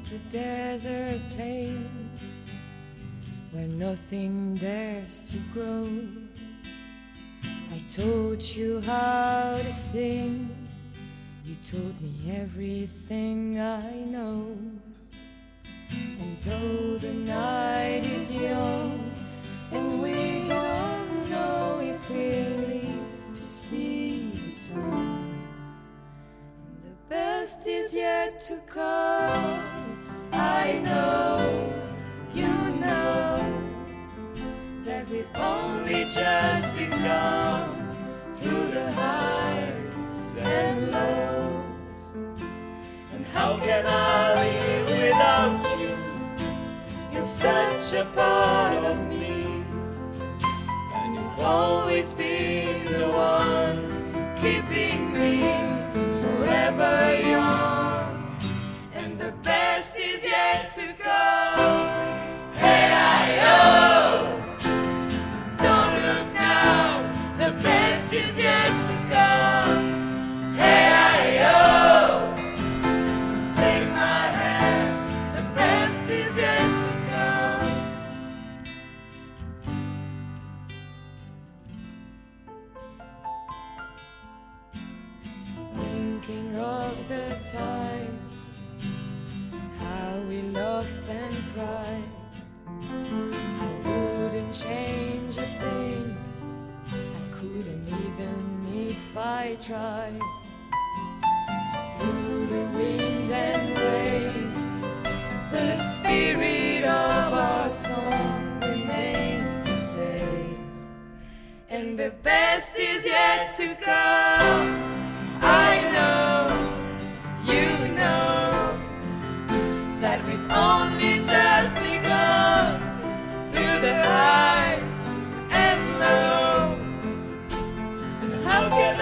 the desert plains where nothing dares to grow. I taught you how to sing, you taught me everything I know. And though the night is young best is yet to come, I know, you know, that we've only just begun through the highs and lows. And how can I live without you? You're such a part of me. And you've always been the one the times, how we laughed and cried. I wouldn't change a thing. I couldn't even if I tried. Through the wind and wave, the spirit of our song remains the same. And the best is yet to come. just how can